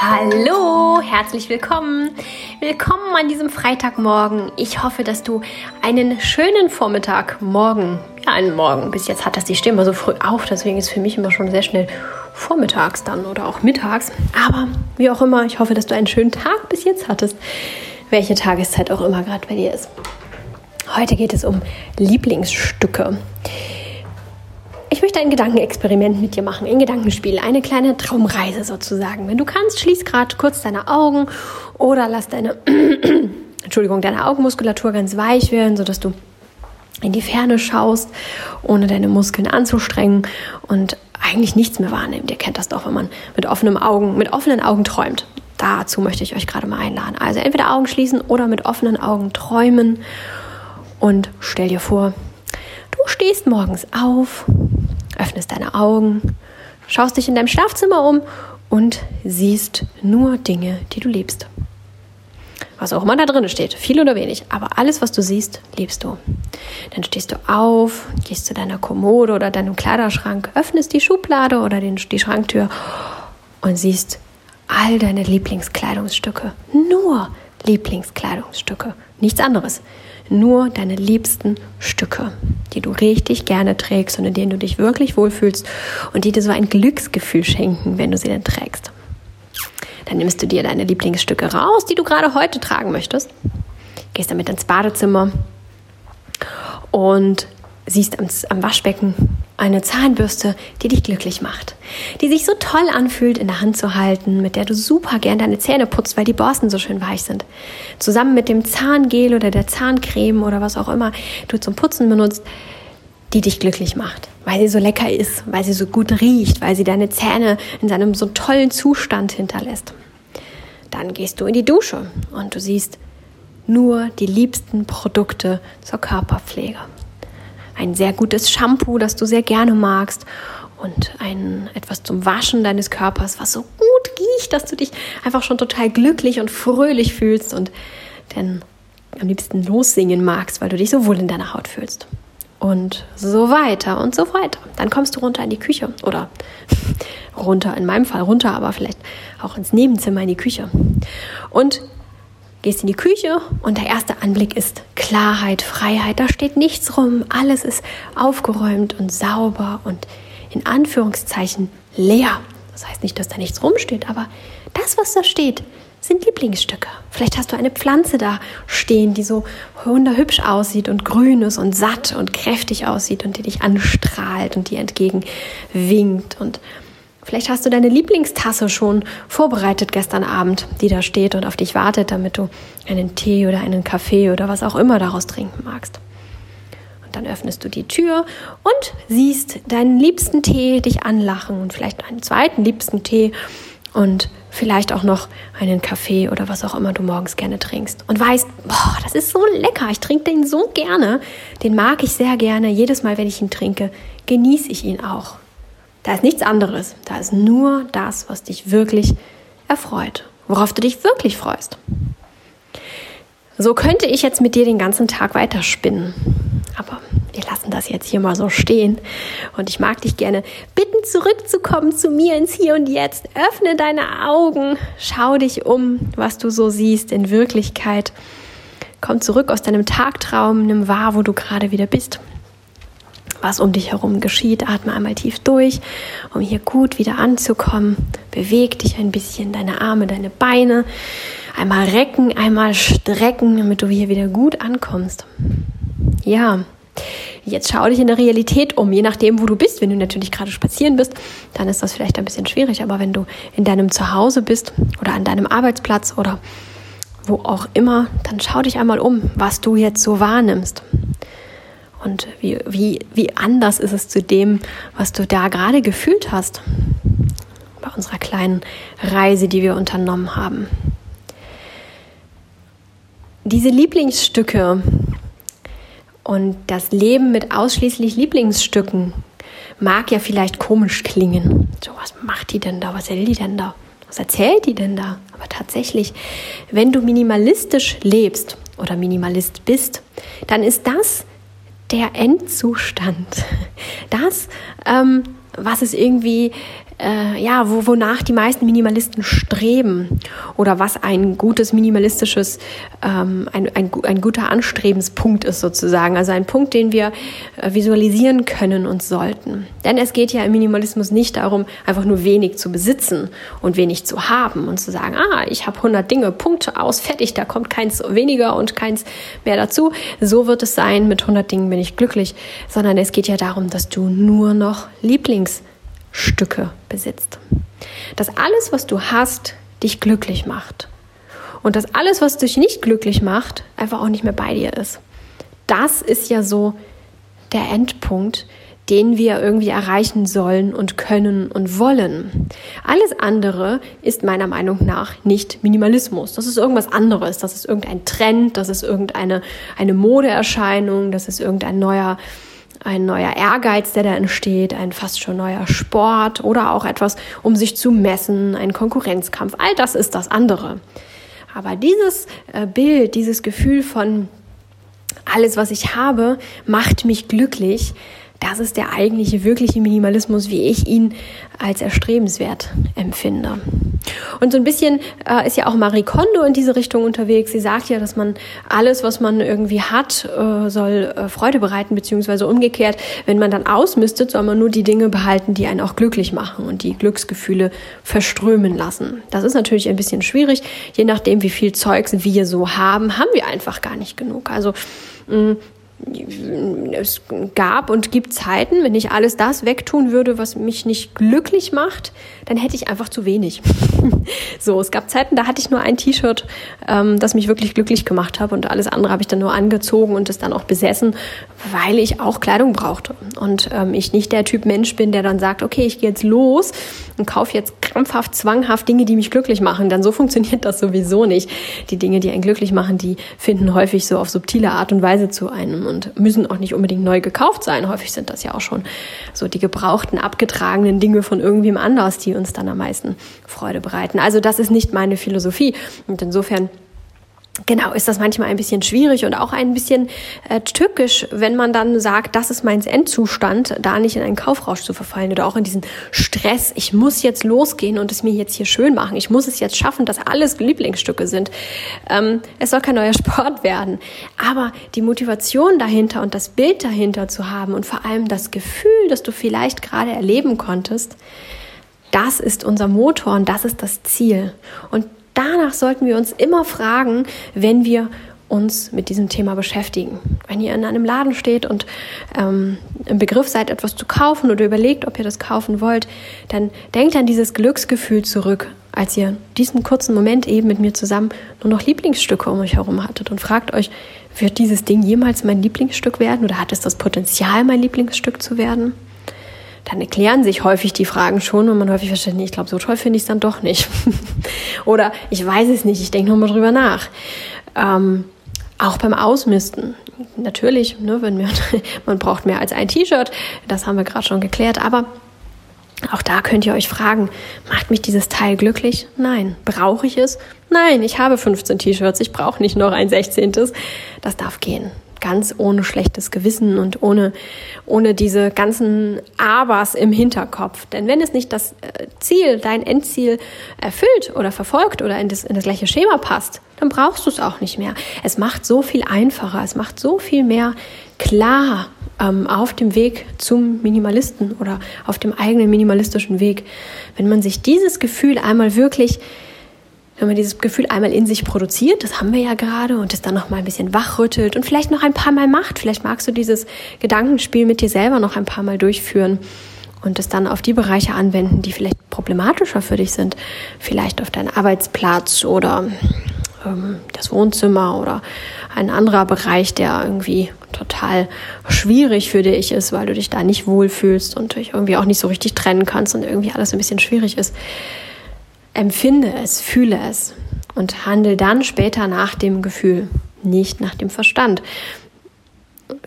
Hallo, herzlich willkommen. Willkommen an diesem Freitagmorgen. Ich hoffe, dass du einen schönen Vormittag, morgen, ja, einen Morgen. Bis jetzt hat das, ich stehe immer so früh auf, deswegen ist für mich immer schon sehr schnell vormittags dann oder auch mittags. Aber wie auch immer, ich hoffe, dass du einen schönen Tag bis jetzt hattest, welche Tageszeit auch immer gerade bei dir ist. Heute geht es um Lieblingsstücke. Ich möchte ein Gedankenexperiment mit dir machen, ein Gedankenspiel, eine kleine Traumreise sozusagen. Wenn du kannst, schließ gerade kurz deine Augen oder lass deine, Entschuldigung, deine Augenmuskulatur ganz weich werden, sodass du in die Ferne schaust, ohne deine Muskeln anzustrengen und eigentlich nichts mehr wahrnimmt. Ihr kennt das doch, wenn man mit offenen Augen, mit offenen Augen träumt. Dazu möchte ich euch gerade mal einladen. Also entweder Augen schließen oder mit offenen Augen träumen und stell dir vor, du stehst morgens auf, öffnest deine Augen, schaust dich in deinem Schlafzimmer um und siehst nur Dinge, die du liebst. Was auch immer da drin steht, viel oder wenig, aber alles, was du siehst, liebst du. Dann stehst du auf, gehst zu deiner Kommode oder deinem Kleiderschrank, öffnest die Schublade oder den, die Schranktür und siehst all deine Lieblingskleidungsstücke. Nur Lieblingskleidungsstücke, nichts anderes. Nur deine liebsten Stücke, die du richtig gerne trägst und in denen du dich wirklich wohlfühlst und die dir so ein Glücksgefühl schenken, wenn du sie denn trägst. Dann nimmst du dir deine Lieblingsstücke raus, die du gerade heute tragen möchtest, gehst damit ins Badezimmer und siehst am Waschbecken eine Zahnbürste, die dich glücklich macht, die sich so toll anfühlt in der Hand zu halten, mit der du super gern deine Zähne putzt, weil die Borsten so schön weich sind. Zusammen mit dem Zahngel oder der Zahncreme oder was auch immer du zum Putzen benutzt, die dich glücklich macht, weil sie so lecker ist, weil sie so gut riecht, weil sie deine Zähne in seinem so tollen Zustand hinterlässt. Dann gehst du in die Dusche und du siehst nur die liebsten Produkte zur Körperpflege ein sehr gutes Shampoo, das du sehr gerne magst und ein etwas zum Waschen deines Körpers, was so gut riecht, dass du dich einfach schon total glücklich und fröhlich fühlst und dann am liebsten lossingen magst, weil du dich so wohl in deiner Haut fühlst. Und so weiter und so weiter. Dann kommst du runter in die Küche oder runter, in meinem Fall runter, aber vielleicht auch ins Nebenzimmer in die Küche. Und gehst in die Küche und der erste Anblick ist Klarheit, Freiheit. Da steht nichts rum. Alles ist aufgeräumt und sauber und in Anführungszeichen leer. Das heißt nicht, dass da nichts rumsteht, aber das, was da steht, sind Lieblingsstücke. Vielleicht hast du eine Pflanze da stehen, die so wunderhübsch aussieht und grün ist und satt und kräftig aussieht und die dich anstrahlt und dir entgegen winkt und Vielleicht hast du deine Lieblingstasse schon vorbereitet gestern Abend, die da steht und auf dich wartet, damit du einen Tee oder einen Kaffee oder was auch immer daraus trinken magst. Und dann öffnest du die Tür und siehst deinen liebsten Tee dich anlachen und vielleicht einen zweiten liebsten Tee und vielleicht auch noch einen Kaffee oder was auch immer du morgens gerne trinkst. Und weißt, boah, das ist so lecker, ich trinke den so gerne, den mag ich sehr gerne. Jedes Mal, wenn ich ihn trinke, genieße ich ihn auch. Da ist nichts anderes. Da ist nur das, was dich wirklich erfreut, worauf du dich wirklich freust. So könnte ich jetzt mit dir den ganzen Tag weiterspinnen. Aber wir lassen das jetzt hier mal so stehen. Und ich mag dich gerne bitten, zurückzukommen zu mir ins Hier und Jetzt. Öffne deine Augen, schau dich um, was du so siehst in Wirklichkeit. Komm zurück aus deinem Tagtraum, nimm wahr, wo du gerade wieder bist was um dich herum geschieht. Atme einmal tief durch, um hier gut wieder anzukommen. Beweg dich ein bisschen, deine Arme, deine Beine. Einmal recken, einmal strecken, damit du hier wieder gut ankommst. Ja, jetzt schau dich in der Realität um, je nachdem, wo du bist. Wenn du natürlich gerade spazieren bist, dann ist das vielleicht ein bisschen schwierig. Aber wenn du in deinem Zuhause bist oder an deinem Arbeitsplatz oder wo auch immer, dann schau dich einmal um, was du jetzt so wahrnimmst. Und wie, wie, wie anders ist es zu dem, was du da gerade gefühlt hast bei unserer kleinen Reise, die wir unternommen haben. Diese Lieblingsstücke und das Leben mit ausschließlich Lieblingsstücken mag ja vielleicht komisch klingen. So, was macht die denn da? Was will die denn da? Was erzählt die denn da? Aber tatsächlich, wenn du minimalistisch lebst oder Minimalist bist, dann ist das der Endzustand. Das, ähm, was es irgendwie äh, ja, wo, wonach die meisten Minimalisten streben oder was ein gutes minimalistisches, ähm, ein, ein, ein guter Anstrebenspunkt ist sozusagen, also ein Punkt, den wir äh, visualisieren können und sollten. Denn es geht ja im Minimalismus nicht darum, einfach nur wenig zu besitzen und wenig zu haben und zu sagen, ah, ich habe 100 Dinge, Punkt, aus, fertig, da kommt keins weniger und keins mehr dazu. So wird es sein, mit 100 Dingen bin ich glücklich, sondern es geht ja darum, dass du nur noch Lieblings Stücke besitzt. Dass alles, was du hast, dich glücklich macht. Und dass alles, was dich nicht glücklich macht, einfach auch nicht mehr bei dir ist. Das ist ja so der Endpunkt, den wir irgendwie erreichen sollen und können und wollen. Alles andere ist meiner Meinung nach nicht Minimalismus. Das ist irgendwas anderes. Das ist irgendein Trend, das ist irgendeine eine Modeerscheinung, das ist irgendein neuer ein neuer Ehrgeiz, der da entsteht, ein fast schon neuer Sport oder auch etwas, um sich zu messen, ein Konkurrenzkampf. All das ist das andere. Aber dieses äh, Bild, dieses Gefühl von alles, was ich habe, macht mich glücklich, das ist der eigentliche, wirkliche Minimalismus, wie ich ihn als erstrebenswert empfinde. Und so ein bisschen äh, ist ja auch Marie Kondo in diese Richtung unterwegs. Sie sagt ja, dass man alles, was man irgendwie hat, äh, soll äh, Freude bereiten, beziehungsweise umgekehrt, wenn man dann ausmistet, soll man nur die Dinge behalten, die einen auch glücklich machen und die Glücksgefühle verströmen lassen. Das ist natürlich ein bisschen schwierig. Je nachdem, wie viel Zeugs wir so haben, haben wir einfach gar nicht genug. Also mh, es gab und gibt Zeiten, wenn ich alles das wegtun würde, was mich nicht glücklich macht, dann hätte ich einfach zu wenig. so, es gab Zeiten, da hatte ich nur ein T-Shirt, ähm, das mich wirklich glücklich gemacht hat und alles andere habe ich dann nur angezogen und es dann auch besessen, weil ich auch Kleidung brauchte und ähm, ich nicht der Typ Mensch bin, der dann sagt, okay, ich gehe jetzt los und kaufe jetzt krampfhaft, zwanghaft Dinge, die mich glücklich machen. Dann so funktioniert das sowieso nicht. Die Dinge, die einen glücklich machen, die finden häufig so auf subtile Art und Weise zu einem und müssen auch nicht unbedingt neu gekauft sein. Häufig sind das ja auch schon so die gebrauchten, abgetragenen Dinge von irgendwem anders, die uns dann am meisten Freude bereiten. Also das ist nicht meine Philosophie. Und insofern Genau, ist das manchmal ein bisschen schwierig und auch ein bisschen äh, tückisch, wenn man dann sagt, das ist mein Endzustand, da nicht in einen Kaufrausch zu verfallen oder auch in diesen Stress. Ich muss jetzt losgehen und es mir jetzt hier schön machen. Ich muss es jetzt schaffen, dass alles Lieblingsstücke sind. Ähm, es soll kein neuer Sport werden. Aber die Motivation dahinter und das Bild dahinter zu haben und vor allem das Gefühl, das du vielleicht gerade erleben konntest, das ist unser Motor und das ist das Ziel. Und danach sollten wir uns immer fragen, wenn wir uns mit diesem Thema beschäftigen. Wenn ihr in einem Laden steht und ähm, im Begriff seid, etwas zu kaufen oder überlegt, ob ihr das kaufen wollt, dann denkt an dieses Glücksgefühl zurück, als ihr diesen kurzen Moment eben mit mir zusammen nur noch Lieblingsstücke um euch herum hattet und fragt euch, wird dieses Ding jemals mein Lieblingsstück werden oder hat es das Potenzial, mein Lieblingsstück zu werden? Dann erklären sich häufig die Fragen schon und man häufig versteht, nee, ich glaube, so toll finde ich es dann doch nicht. Oder ich weiß es nicht, ich denke nochmal drüber nach. Ähm, auch beim Ausmisten. Natürlich, ne, wenn wir, man braucht mehr als ein T-Shirt, das haben wir gerade schon geklärt, aber auch da könnt ihr euch fragen, macht mich dieses Teil glücklich? Nein. Brauche ich es? Nein, ich habe 15 T-Shirts, ich brauche nicht noch ein 16. Das darf gehen ganz ohne schlechtes Gewissen und ohne, ohne diese ganzen Abers im Hinterkopf. Denn wenn es nicht das äh, Ziel, dein Endziel erfüllt oder verfolgt oder in das, in das gleiche Schema passt, dann brauchst du es auch nicht mehr. Es macht so viel einfacher, es macht so viel mehr klar ähm, auf dem Weg zum Minimalisten oder auf dem eigenen minimalistischen Weg. Wenn man sich dieses Gefühl einmal wirklich wenn man dieses Gefühl einmal in sich produziert, das haben wir ja gerade, und es dann noch mal ein bisschen wachrüttelt und vielleicht noch ein paar Mal macht. Vielleicht magst du dieses Gedankenspiel mit dir selber noch ein paar Mal durchführen und es dann auf die Bereiche anwenden, die vielleicht problematischer für dich sind. Vielleicht auf deinen Arbeitsplatz oder ähm, das Wohnzimmer oder ein anderer Bereich, der irgendwie total schwierig für dich ist, weil du dich da nicht wohlfühlst und dich irgendwie auch nicht so richtig trennen kannst und irgendwie alles ein bisschen schwierig ist empfinde es, fühle es und handle dann später nach dem Gefühl, nicht nach dem Verstand.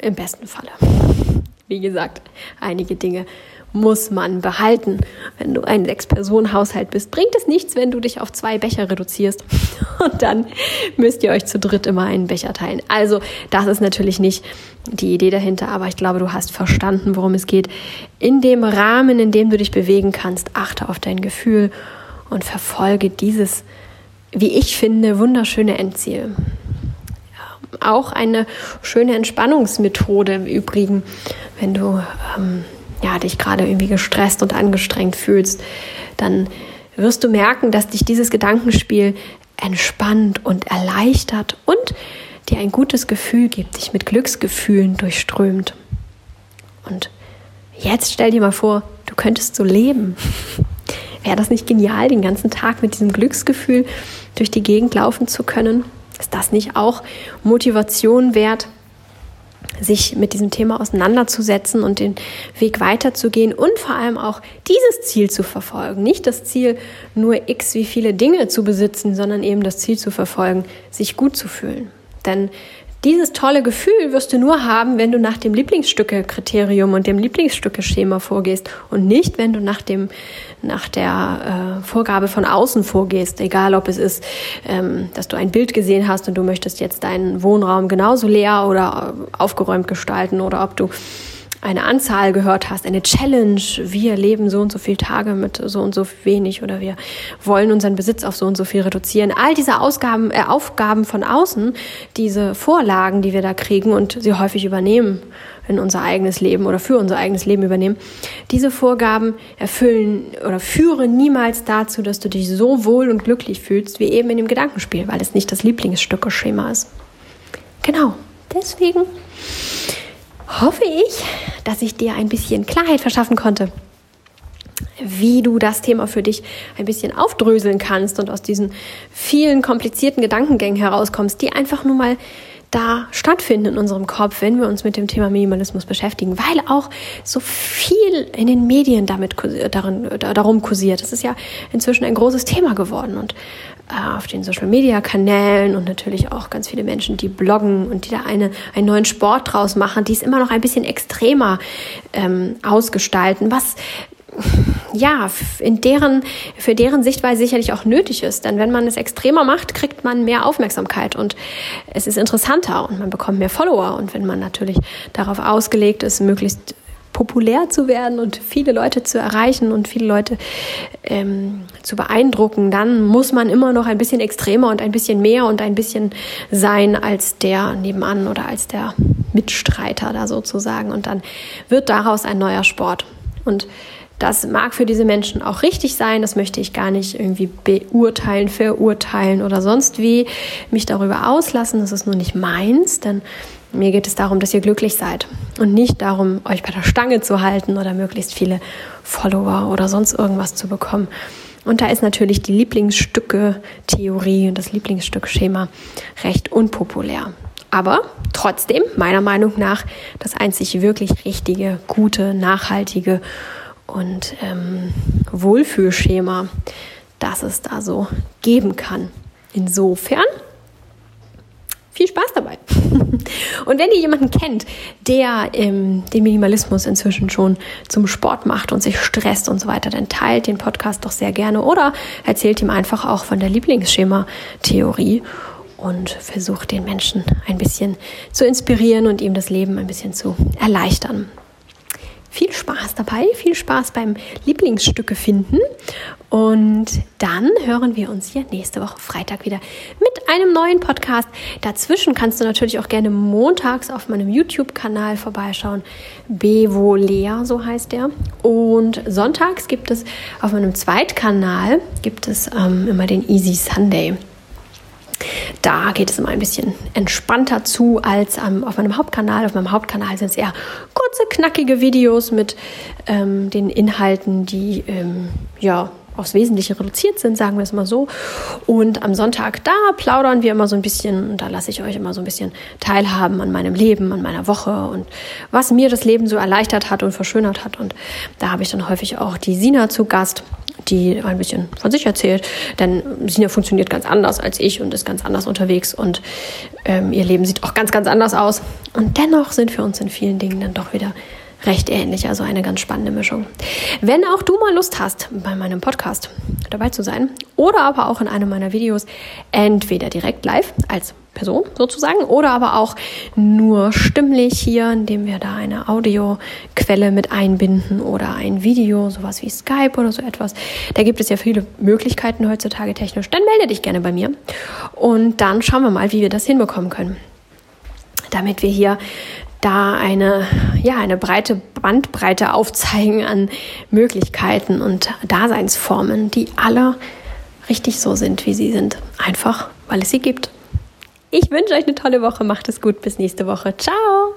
Im besten Falle. Wie gesagt, einige Dinge muss man behalten. Wenn du ein Sechs-Personen-Haushalt bist, bringt es nichts, wenn du dich auf zwei Becher reduzierst. Und dann müsst ihr euch zu dritt immer einen Becher teilen. Also, das ist natürlich nicht die Idee dahinter, aber ich glaube, du hast verstanden, worum es geht. In dem Rahmen, in dem du dich bewegen kannst, achte auf dein Gefühl und verfolge dieses, wie ich finde, wunderschöne Endziel auch eine schöne Entspannungsmethode im Übrigen, wenn du ähm, ja, dich gerade irgendwie gestresst und angestrengt fühlst, dann wirst du merken, dass dich dieses Gedankenspiel entspannt und erleichtert und dir ein gutes Gefühl gibt, dich mit Glücksgefühlen durchströmt. Und jetzt stell dir mal vor, du könntest so leben. Wäre das nicht genial, den ganzen Tag mit diesem Glücksgefühl durch die Gegend laufen zu können? Ist das nicht auch Motivation wert, sich mit diesem Thema auseinanderzusetzen und den Weg weiterzugehen und vor allem auch dieses Ziel zu verfolgen. Nicht das Ziel, nur x wie viele Dinge zu besitzen, sondern eben das Ziel zu verfolgen, sich gut zu fühlen. Denn dieses tolle Gefühl wirst du nur haben, wenn du nach dem Lieblingsstücke-Kriterium und dem Lieblingsstücke-Schema vorgehst und nicht, wenn du nach dem nach der äh, Vorgabe von außen vorgehst, egal ob es ist, ähm, dass du ein Bild gesehen hast und du möchtest jetzt deinen Wohnraum genauso leer oder äh, aufgeräumt gestalten oder ob du eine Anzahl gehört hast, eine Challenge, wir leben so und so viele Tage mit so und so wenig oder wir wollen unseren Besitz auf so und so viel reduzieren. All diese Ausgaben, äh, Aufgaben von außen, diese Vorlagen, die wir da kriegen und sie häufig übernehmen in unser eigenes Leben oder für unser eigenes Leben übernehmen, diese Vorgaben erfüllen oder führen niemals dazu, dass du dich so wohl und glücklich fühlst wie eben in dem Gedankenspiel, weil es nicht das Lieblingsstücke-Schema ist. Genau, deswegen hoffe ich, dass ich dir ein bisschen Klarheit verschaffen konnte, wie du das Thema für dich ein bisschen aufdröseln kannst und aus diesen vielen komplizierten Gedankengängen herauskommst, die einfach nur mal da stattfinden in unserem Kopf, wenn wir uns mit dem Thema Minimalismus beschäftigen, weil auch so viel in den Medien damit darin, darum kursiert. Das ist ja inzwischen ein großes Thema geworden und auf den Social Media Kanälen und natürlich auch ganz viele Menschen, die bloggen und die da eine, einen neuen Sport draus machen, die es immer noch ein bisschen extremer ähm, ausgestalten, was ja, in deren, für deren Sichtweise sicherlich auch nötig ist. Denn wenn man es extremer macht, kriegt man mehr Aufmerksamkeit und es ist interessanter und man bekommt mehr Follower. Und wenn man natürlich darauf ausgelegt ist, möglichst populär zu werden und viele Leute zu erreichen und viele Leute ähm, zu beeindrucken, dann muss man immer noch ein bisschen extremer und ein bisschen mehr und ein bisschen sein als der nebenan oder als der Mitstreiter da sozusagen. Und dann wird daraus ein neuer Sport. Und das mag für diese Menschen auch richtig sein, das möchte ich gar nicht irgendwie beurteilen, verurteilen oder sonst wie mich darüber auslassen. Das ist nur nicht meins, denn mir geht es darum, dass ihr glücklich seid und nicht darum, euch bei der Stange zu halten oder möglichst viele Follower oder sonst irgendwas zu bekommen. Und da ist natürlich die Lieblingsstücke-Theorie und das Lieblingsstück-Schema recht unpopulär. Aber trotzdem, meiner Meinung nach, das einzig wirklich richtige, gute, nachhaltige und ähm, Wohlfühlschema, das es da so geben kann. Insofern viel Spaß dabei. Und wenn ihr jemanden kennt, der ähm, den Minimalismus inzwischen schon zum Sport macht und sich stresst und so weiter, dann teilt den Podcast doch sehr gerne oder erzählt ihm einfach auch von der Lieblingsschema-Theorie und versucht den Menschen ein bisschen zu inspirieren und ihm das Leben ein bisschen zu erleichtern viel Spaß dabei, viel Spaß beim Lieblingsstücke finden. Und dann hören wir uns hier nächste Woche Freitag wieder mit einem neuen Podcast. Dazwischen kannst du natürlich auch gerne montags auf meinem YouTube-Kanal vorbeischauen. Bevolea, so heißt der. Und sonntags gibt es auf meinem Zweitkanal gibt es ähm, immer den Easy Sunday. Da geht es immer ein bisschen entspannter zu als ähm, auf meinem Hauptkanal. Auf meinem Hauptkanal sind es eher kurze, knackige Videos mit ähm, den Inhalten, die ähm, ja aufs Wesentliche reduziert sind, sagen wir es mal so. Und am Sonntag, da plaudern wir immer so ein bisschen und da lasse ich euch immer so ein bisschen teilhaben an meinem Leben, an meiner Woche und was mir das Leben so erleichtert hat und verschönert hat. Und da habe ich dann häufig auch die Sina zu Gast die ein bisschen von sich erzählt. Denn Sina funktioniert ganz anders als ich und ist ganz anders unterwegs und ähm, ihr Leben sieht auch ganz, ganz anders aus. Und dennoch sind wir uns in vielen Dingen dann doch wieder recht ähnlich, also eine ganz spannende Mischung. Wenn auch du mal Lust hast, bei meinem Podcast dabei zu sein oder aber auch in einem meiner Videos, entweder direkt live als Person sozusagen oder aber auch nur stimmlich hier, indem wir da eine Audioquelle mit einbinden oder ein Video, sowas wie Skype oder so etwas. Da gibt es ja viele Möglichkeiten heutzutage technisch. Dann melde dich gerne bei mir und dann schauen wir mal, wie wir das hinbekommen können. Damit wir hier da eine, ja, eine breite Bandbreite aufzeigen an Möglichkeiten und Daseinsformen, die alle richtig so sind, wie sie sind. Einfach, weil es sie gibt. Ich wünsche euch eine tolle Woche. Macht es gut. Bis nächste Woche. Ciao.